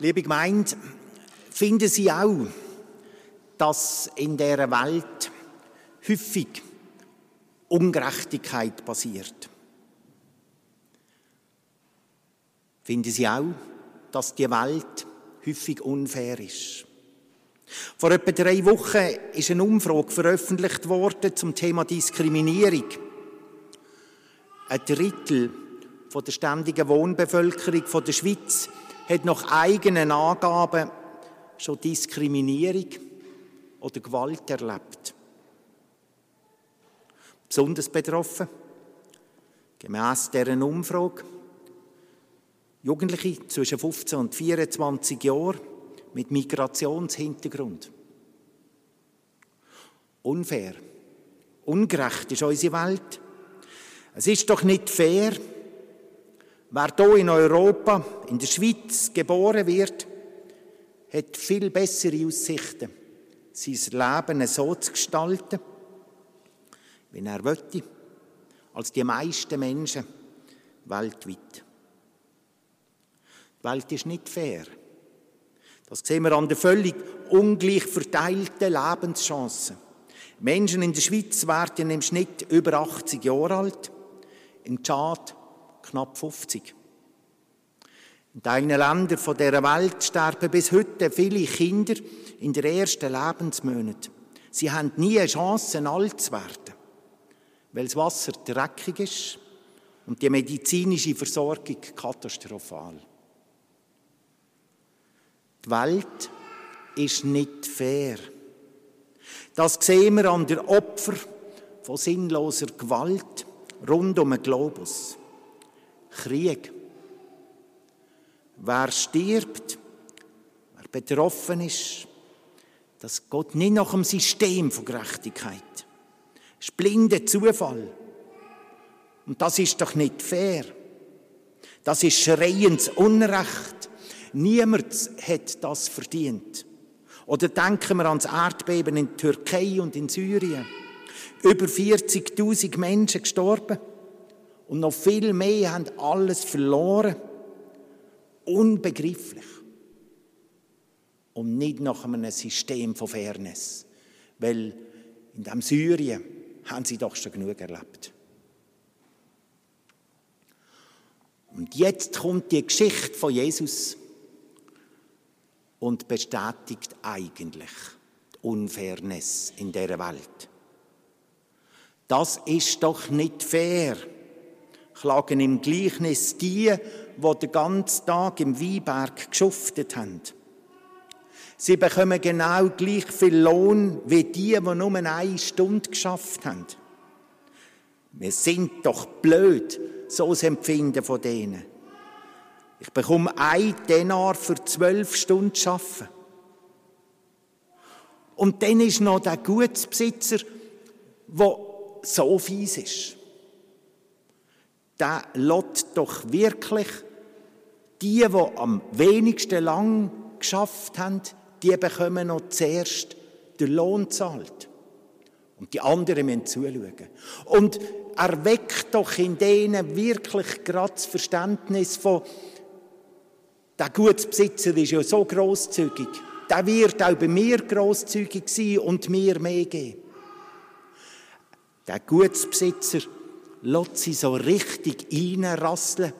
Liebe Gemeinde, finden Sie auch, dass in der Welt häufig Ungerechtigkeit passiert? Finden Sie auch, dass die Welt häufig unfair ist? Vor etwa drei Wochen ist eine Umfrage veröffentlicht worden zum Thema Diskriminierung. Ein Drittel der ständigen Wohnbevölkerung der Schweiz hat nach eigenen Angaben schon Diskriminierung oder Gewalt erlebt. Besonders betroffen, gemäss deren Umfrage, Jugendliche zwischen 15 und 24 Jahren mit Migrationshintergrund. Unfair, ungerecht ist unsere Welt. Es ist doch nicht fair, Wer hier in Europa, in der Schweiz geboren wird, hat viel bessere Aussichten, sein Leben so zu gestalten, wie er möchte, als die meisten Menschen weltweit. Die Welt ist nicht fair. Das sehen wir an den völlig ungleich verteilten Lebenschancen. Menschen in der Schweiz werden im Schnitt über 80 Jahre alt, im Tschad knapp 50. In Teilen Ländern dieser Welt sterben bis heute viele Kinder in den ersten Lebensmonaten. Sie haben nie eine Chance, alt zu werden, weil das Wasser dreckig ist und die medizinische Versorgung katastrophal. Die Welt ist nicht fair. Das sehen wir an der Opfer von sinnloser Gewalt rund um den Globus. Krieg. Wer stirbt, wer betroffen ist, das geht nicht nach dem System von Gerechtigkeit. Das ist blinder Zufall. Und das ist doch nicht fair. Das ist schreiendes Unrecht. Niemand hat das verdient. Oder denken wir ans Erdbeben in Türkei und in Syrien. Über 40.000 Menschen gestorben. Und noch viel mehr haben alles verloren. Unbegrifflich. Und nicht nach einem System von Fairness. Weil in dem Syrien haben sie doch schon genug erlebt. Und jetzt kommt die Geschichte von Jesus und bestätigt eigentlich die Unfairness in der Welt. Das ist doch nicht fair klagen im Gleichnis die, die den ganzen Tag im Weinberg geschuftet haben. Sie bekommen genau gleich viel Lohn wie die, die nur eine Stunde geschafft haben. Wir sind doch blöd, so das Empfinden von denen. Ich bekomme ein Denar für zwölf Stunden arbeiten. Und dann ist noch der Gutsbesitzer, der so fies ist der lässt doch wirklich die, die am wenigsten lang geschafft haben, die bekommen noch zuerst den Lohn zahlt. Und die anderen müssen zuschauen. Und er weckt doch in denen wirklich gerade das Verständnis von, der Gutsbesitzer ist ja so großzügig. Der wird auch bei mir großzügig sein und mir mehr geben. Der Gutsbesitzer lässt sie so richtig reinrasseln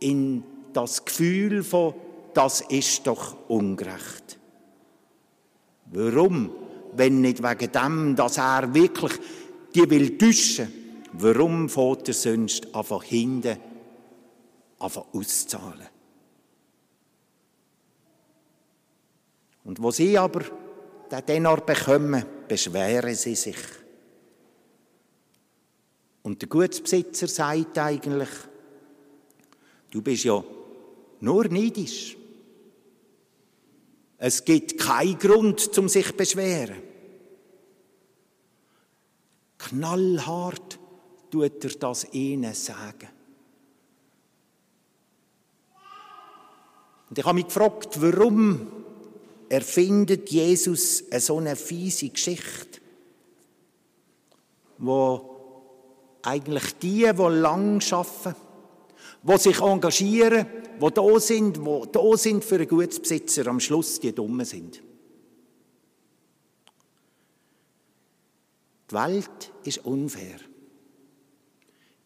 in das Gefühl von, das ist doch ungerecht. Warum? Wenn nicht wegen dem, dass er wirklich die will täuschen, warum fährt er sonst einfach hinten einfach auszahlen? Und wo sie aber den Denar bekommen, beschweren sie sich. Und der Gutsbesitzer sagt eigentlich, du bist ja nur neidisch. Es gibt keinen Grund, zum sich zu beschweren. Knallhart tut er das ihnen sagen. Und ich habe mich gefragt, warum erfindet Jesus eine so eine fiese Geschichte, wo eigentlich die, die lang arbeiten die sich engagieren, die da sind, die da sind für einen Gutsbesitzer, am Schluss die Dummen sind. Die Welt ist unfair.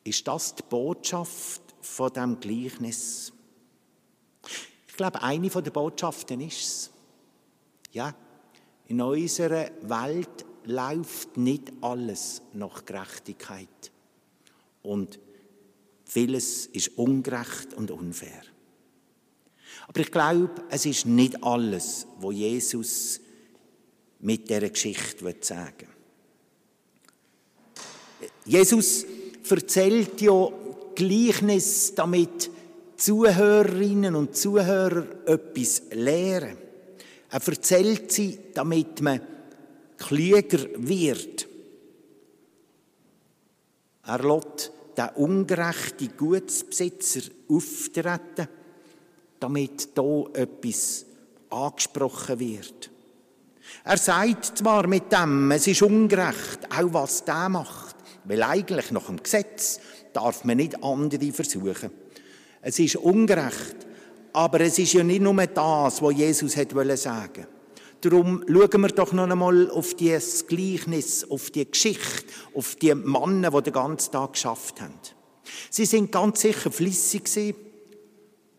Ist das die Botschaft von dem Gleichnis? Ich glaube, eine der Botschaften ist es. Ja, in unserer Welt läuft nicht alles nach Gerechtigkeit. Und vieles ist ungerecht und unfair. Aber ich glaube, es ist nicht alles, was Jesus mit dieser Geschichte sagen will. Jesus erzählt ja Gleichnis, damit Zuhörerinnen und Zuhörer etwas lernen. Er erzählt sie, damit man klüger wird. Er lässt den ungerechten Gutsbesitzer auftreten, damit da etwas angesprochen wird. Er sagt zwar mit dem, es ist ungerecht, auch was der macht, weil eigentlich nach dem Gesetz darf man nicht andere versuchen. Es ist ungerecht, aber es ist ja nicht nur das, was Jesus sagen wollte. Darum schauen wir doch noch einmal auf dieses Gleichnis, auf die Geschichte, auf die Männer, die den ganzen Tag geschafft haben. Sie sind ganz sicher flüssig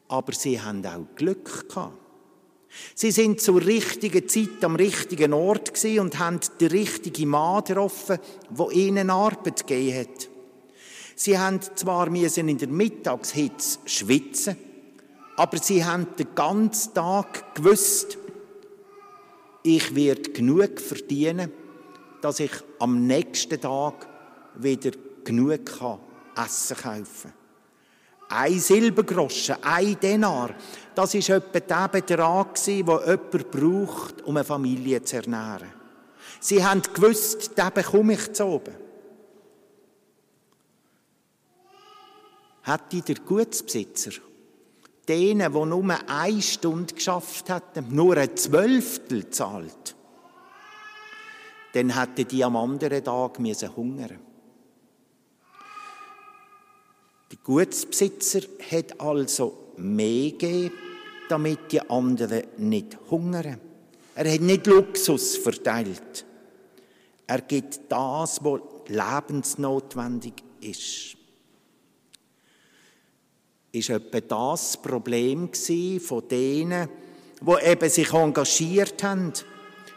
aber sie haben auch Glück gehabt. Sie sind zur richtigen Zeit am richtigen Ort und haben den richtigen Mann getroffen, der ihnen Arbeit gegeben hat. Sie haben zwar in der Mittagshitze schwitzen, aber sie haben den ganzen Tag gewusst, ich werde genug verdienen, dass ich am nächsten Tag wieder genug kann Essen kaufen Ein Silbergroschen, ein Denar, das war etwa der Betrag, den jemand braucht, um eine Familie zu ernähren. Sie haben gewusst, den bekomme ich zu oben. Hätte der Gutsbesitzer denen, die nur eine Stunde geschafft hatten, nur ein Zwölftel zahlt, dann hätten die am anderen Tag müssen hungern. Der Gutsbesitzer hat also mehr gegeben, damit die anderen nicht hungern. Er hat nicht Luxus verteilt. Er gibt das, was lebensnotwendig ist ist etwa das Problem von denen, die eben sich engagiert haben.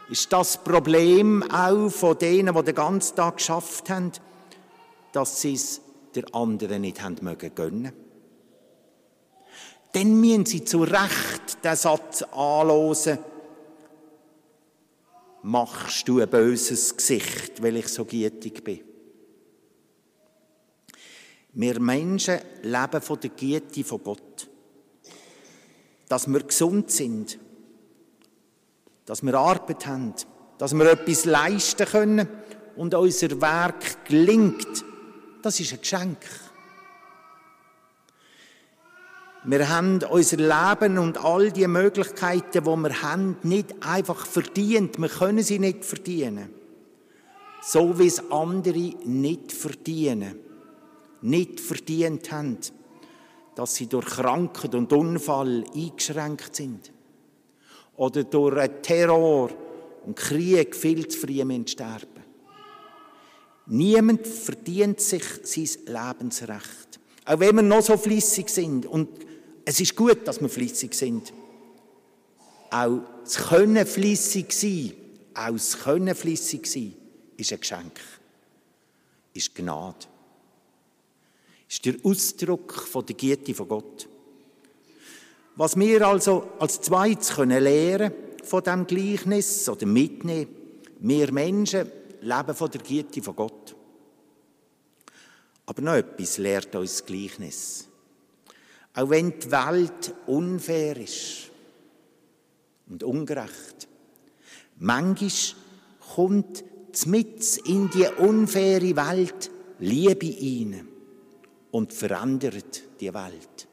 Ist das Problem auch von denen, die den ganzen Tag geschafft haben, dass sie es der anderen nicht haben mögen gönnen? Dann müssen sie zu Recht den Satz anlosen, machst du ein böses Gesicht, weil ich so gietig bin. Wir Menschen leben von der Güte von Gott. Dass wir gesund sind, dass wir Arbeit haben, dass wir etwas leisten können und unser Werk gelingt, das ist ein Geschenk. Wir haben unser Leben und all die Möglichkeiten, die wir haben, nicht einfach verdient. Wir können sie nicht verdienen. So wie es andere nicht verdienen nicht verdient haben, dass sie durch Krankheit und Unfall eingeschränkt sind oder durch Terror und Krieg viel zu früh sterben. Niemand verdient sich sein Lebensrecht. Auch wenn wir noch so flüssig sind. Und es ist gut, dass wir flüssig sind. Auch das Können flüssig sein, auch das Können flüssig sein, ist ein Geschenk. Ist Gnade ist der Ausdruck von der Güte von Gott. Was wir also als zweites können lernen von dem Gleichnis oder mitnehmen, wir Menschen leben von der Güte von Gott. Aber noch etwas lehrt uns das Gleichnis. Auch wenn die Welt unfair ist und ungerecht, manchmal kommt mit in die unfaire Welt Liebe hinein und verändert die Welt.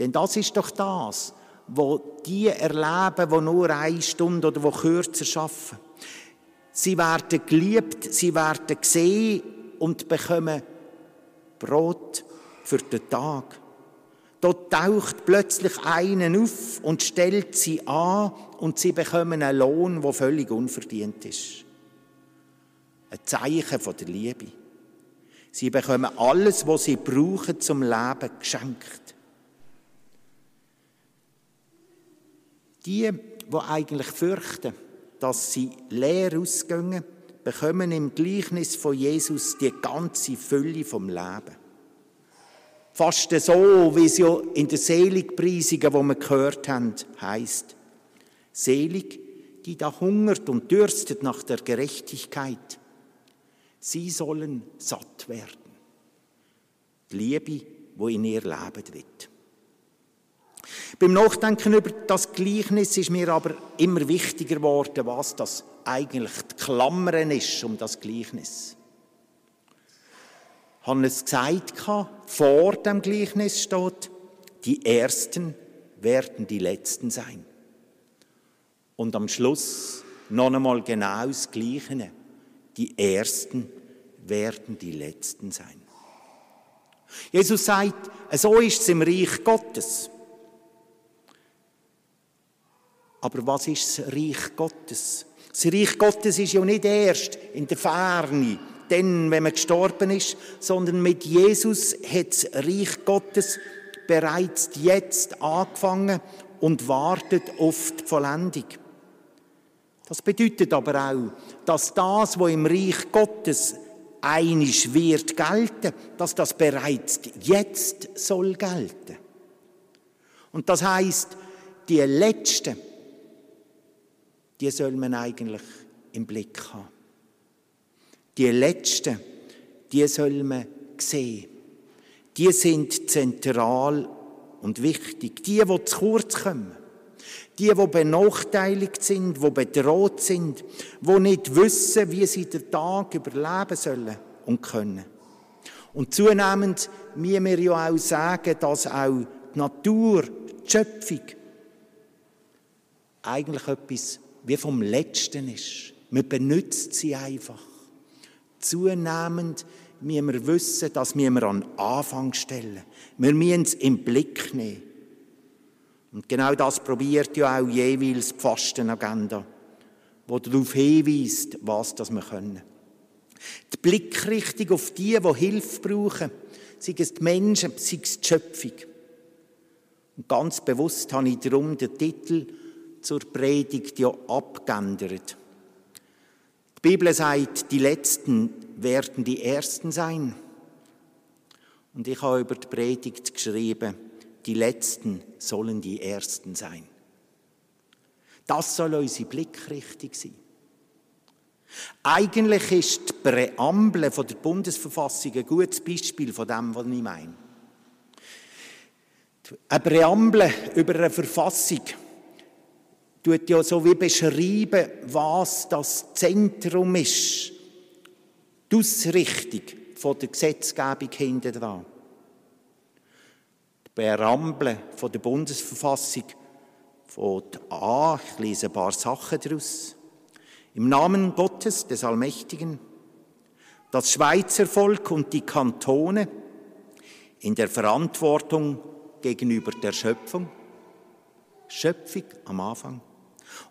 Denn das ist doch das, wo die erleben, wo nur eine Stunde oder wo kürzer schaffen. Sie werden geliebt, sie werden gesehen und bekommen Brot für den Tag. Dort taucht plötzlich einen auf und stellt sie an und sie bekommen einen Lohn, der völlig unverdient ist. Ein Zeichen von der Liebe. Sie bekommen alles, was sie brauchen zum Leben, geschenkt. Die, die eigentlich fürchten, dass sie leer ausgehen, bekommen im Gleichnis von Jesus die ganze Fülle vom Leben. Fast so, wie es ja in den Seligpreisungen, wo wir gehört haben, heißt: Selig, die da hungert und dürstet nach der Gerechtigkeit. Sie sollen satt werden. Die Liebe, wo in ihr leben wird. Beim Nachdenken über das Gleichnis ist mir aber immer wichtiger geworden, was das eigentlich die Klammern ist um das Gleichnis. Ich habe es gesagt, vor dem Gleichnis steht, die Ersten werden die Letzten sein. Und am Schluss noch einmal genau das Gleiche. Die Ersten werden die Letzten sein. Jesus sagt, so ist es im Reich Gottes. Aber was ist das Reich Gottes? Das Reich Gottes ist ja nicht erst in der Ferne, dann, wenn man gestorben ist, sondern mit Jesus hat das Reich Gottes bereits jetzt angefangen und wartet auf die Vollendung. Das bedeutet aber auch, dass das, was im Reich Gottes einisch wird gelten, dass das bereits jetzt soll gelten. Und das heißt, die Letzten, die soll man eigentlich im Blick haben. Die Letzten, die soll man sehen. Die sind zentral und wichtig. Die, die zu kurz kommen. Die, die benachteiligt sind, die bedroht sind, die nicht wissen, wie sie den Tag überleben sollen und können. Und zunehmend müssen wir ja auch sagen, dass auch die Natur, die Schöpfung, eigentlich etwas wie vom Letzten ist. Man benutzt sie einfach. Zunehmend müssen wir wissen, dass wir an den Anfang stellen. Wir müssen es im Blick nehmen. Und genau das probiert ja auch jeweils die Fastenagenda, wo darauf hinweist, was das wir können. Die Blickrichtung auf die, die Hilfe brauchen, sei es die Menschen, sei es die Schöpfung. Und ganz bewusst habe ich darum den Titel zur Predigt ja abgeändert. Die Bibel sagt, die Letzten werden die Ersten sein. Und ich habe über die Predigt geschrieben, die Letzten sollen die Ersten sein. Das soll unsere Blickrichtung sein. Eigentlich ist die Präambel der Bundesverfassung ein gutes Beispiel von dem, was ich meine. Eine Präambel über eine Verfassung tut ja so wie beschreiben, was das Zentrum ist, die Ausrichtung der Gesetzgebung hinten dran. Präambel von der Bundesverfassung fängt an, ich lese ein paar Sachen daraus. Im Namen Gottes, des Allmächtigen, das Schweizer Volk und die Kantone in der Verantwortung gegenüber der Schöpfung, Schöpfung am Anfang,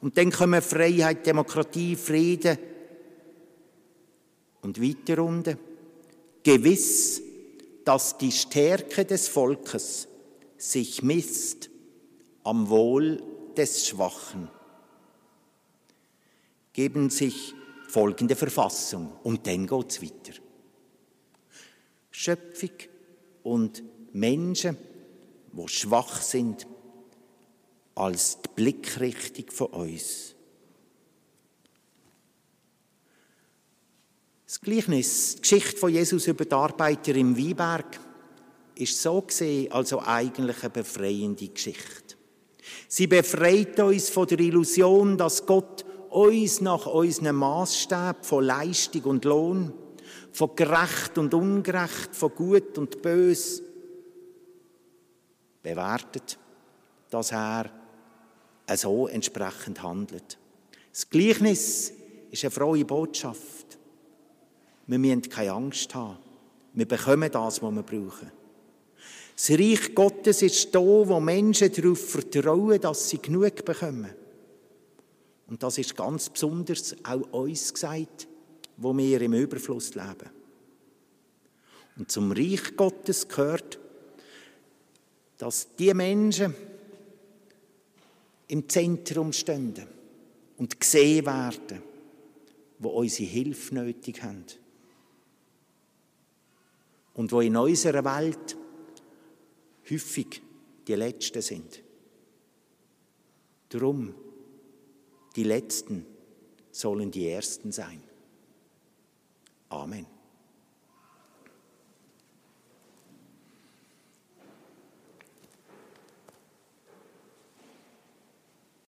und dann kommen Freiheit, Demokratie, Frieden und weiter unten. Gewiss, dass die Stärke des Volkes sich misst am Wohl des Schwachen. Geben sich folgende Verfassung und dann geht es weiter. Schöpfung und Menschen, wo schwach sind, als die Blickrichtung von uns. Das Gleichnis, die Geschichte von Jesus über die Arbeiter im Weinberg, ist so gesehen also eigentlich eine befreiende Geschichte. Sie befreit uns von der Illusion, dass Gott uns nach unseren Maßstab von Leistung und Lohn, von gerecht und ungerecht, von gut und bös bewertet, dass er so entsprechend handelt. Das Gleichnis ist eine frohe Botschaft. Wir müssen keine Angst haben. Wir bekommen das, was wir brauchen. Das Reich Gottes ist da, wo Menschen darauf vertrauen, dass sie genug bekommen. Und das ist ganz besonders auch uns gesagt, wo wir im Überfluss leben. Und zum Reich Gottes gehört, dass die Menschen im Zentrum stehen und gesehen werden, wo unsere Hilfe nötig haben. Und wo in unserer Welt häufig die Letzten sind. Darum die Letzten sollen die Ersten sein. Amen.